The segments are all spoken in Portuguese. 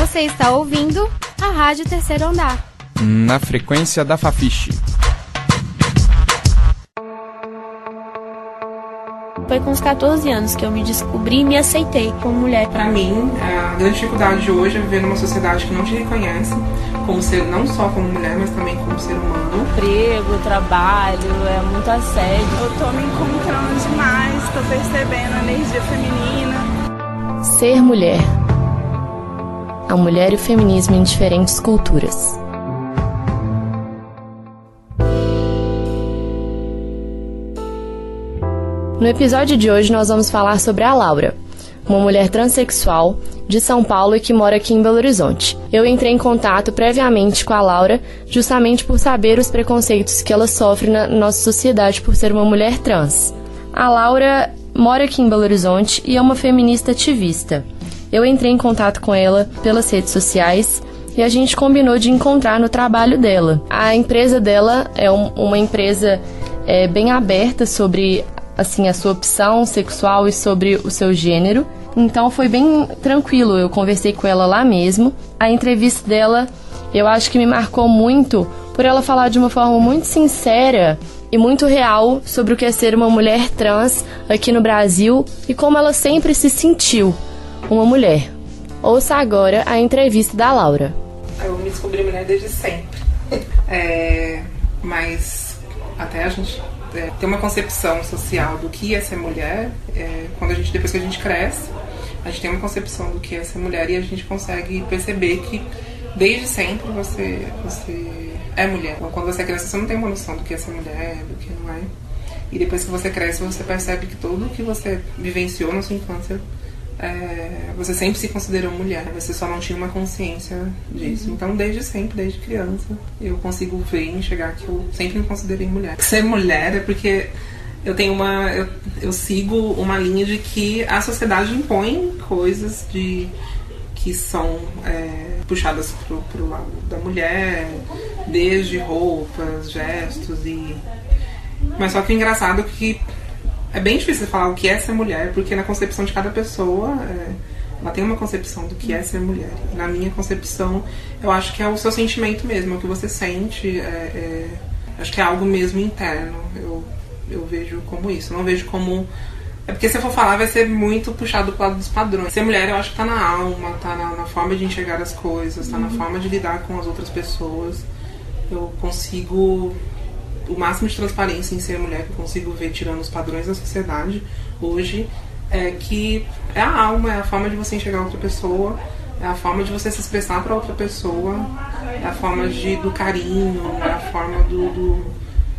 Você está ouvindo a Rádio Terceiro Andar. Na frequência da Fafiche. Foi com os 14 anos que eu me descobri e me aceitei como mulher. Para mim, a grande dificuldade de hoje é viver numa sociedade que não te reconhece como ser não só como mulher, mas também como ser humano. Emprego, trabalho, é muito assédio. Eu tô me encontrando demais, tô percebendo a energia feminina. Ser mulher. A mulher e o feminismo em diferentes culturas. No episódio de hoje nós vamos falar sobre a Laura, uma mulher transexual de São Paulo e que mora aqui em Belo Horizonte. Eu entrei em contato previamente com a Laura justamente por saber os preconceitos que ela sofre na nossa sociedade por ser uma mulher trans. A Laura mora aqui em Belo Horizonte e é uma feminista ativista. Eu entrei em contato com ela pelas redes sociais e a gente combinou de encontrar no trabalho dela. A empresa dela é um, uma empresa é, bem aberta sobre assim a sua opção sexual e sobre o seu gênero. Então foi bem tranquilo, eu conversei com ela lá mesmo. A entrevista dela, eu acho que me marcou muito por ela falar de uma forma muito sincera e muito real sobre o que é ser uma mulher trans aqui no Brasil e como ela sempre se sentiu uma mulher. Ouça agora a entrevista da Laura. Eu me descobri mulher desde sempre. É, mas até a gente é, ter uma concepção social do que é ser mulher, é, quando a gente depois que a gente cresce, a gente tem uma concepção do que é ser mulher e a gente consegue perceber que desde sempre você você é mulher. Quando você cresce, você não tem uma noção do que é ser mulher, do que não é. E depois que você cresce, você percebe que tudo que você vivenciou na sua infância é, você sempre se considerou mulher, você só não tinha uma consciência disso. Uhum. Então, desde sempre, desde criança, eu consigo ver e enxergar que eu sempre me considerei mulher. Ser mulher é porque eu tenho uma. Eu, eu sigo uma linha de que a sociedade impõe coisas de que são é, puxadas pro, pro lado da mulher, desde roupas, gestos e. Mas só que o engraçado é que é bem difícil falar o que é ser mulher, porque na concepção de cada pessoa, é, ela tem uma concepção do que é ser mulher. Na minha concepção, eu acho que é o seu sentimento mesmo, é o que você sente, é, é, acho que é algo mesmo interno. Eu, eu vejo como isso, não vejo como. É porque se eu for falar, vai ser muito puxado pro lado dos padrões. Ser mulher, eu acho que tá na alma, tá na, na forma de enxergar as coisas, tá uhum. na forma de lidar com as outras pessoas. Eu consigo o máximo de transparência em ser mulher que eu consigo ver tirando os padrões da sociedade hoje é que é a alma, é a forma de você enxergar outra pessoa, é a forma de você se expressar para outra pessoa, é a forma de, do carinho, é a forma do, do,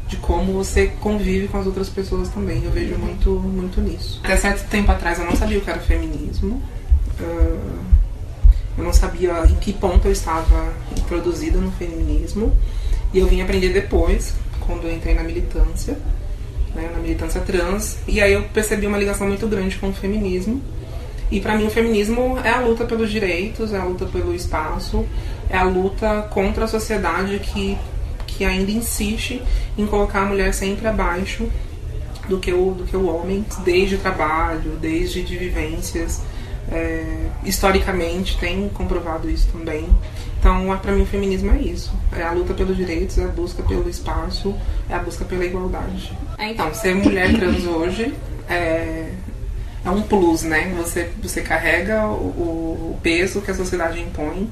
de como você convive com as outras pessoas também. Eu vejo muito, muito nisso. Até certo tempo atrás eu não sabia o que era feminismo. Uh, eu não sabia em que ponto eu estava introduzida no feminismo. E eu vim aprender depois, quando eu entrei na militância, né, na militância trans, e aí eu percebi uma ligação muito grande com o feminismo. E para mim o feminismo é a luta pelos direitos, é a luta pelo espaço, é a luta contra a sociedade que, que ainda insiste em colocar a mulher sempre abaixo do que o, do que o homem, desde trabalho, desde de vivências. É, historicamente tem comprovado isso também. Então, para mim, o feminismo é isso. É a luta pelos direitos, é a busca pelo espaço, é a busca pela igualdade. É, então, ser mulher trans hoje é, é um plus, né? Você, você carrega o, o peso que a sociedade impõe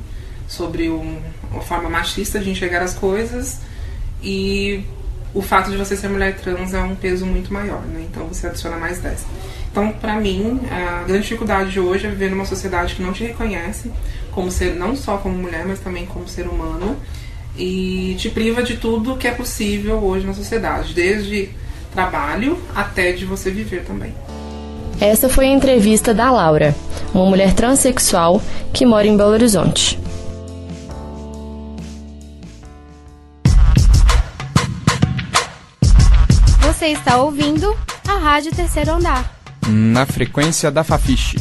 sobre um, uma forma machista de enxergar as coisas e o fato de você ser mulher trans é um peso muito maior, né? Então você adiciona mais 10. Então, para mim, a grande dificuldade de hoje é viver numa sociedade que não te reconhece como ser, não só como mulher, mas também como ser humano, e te priva de tudo que é possível hoje na sociedade, desde trabalho até de você viver também. Essa foi a entrevista da Laura, uma mulher transexual que mora em Belo Horizonte. Você está ouvindo a Rádio Terceiro Andar na frequência da Fafiche.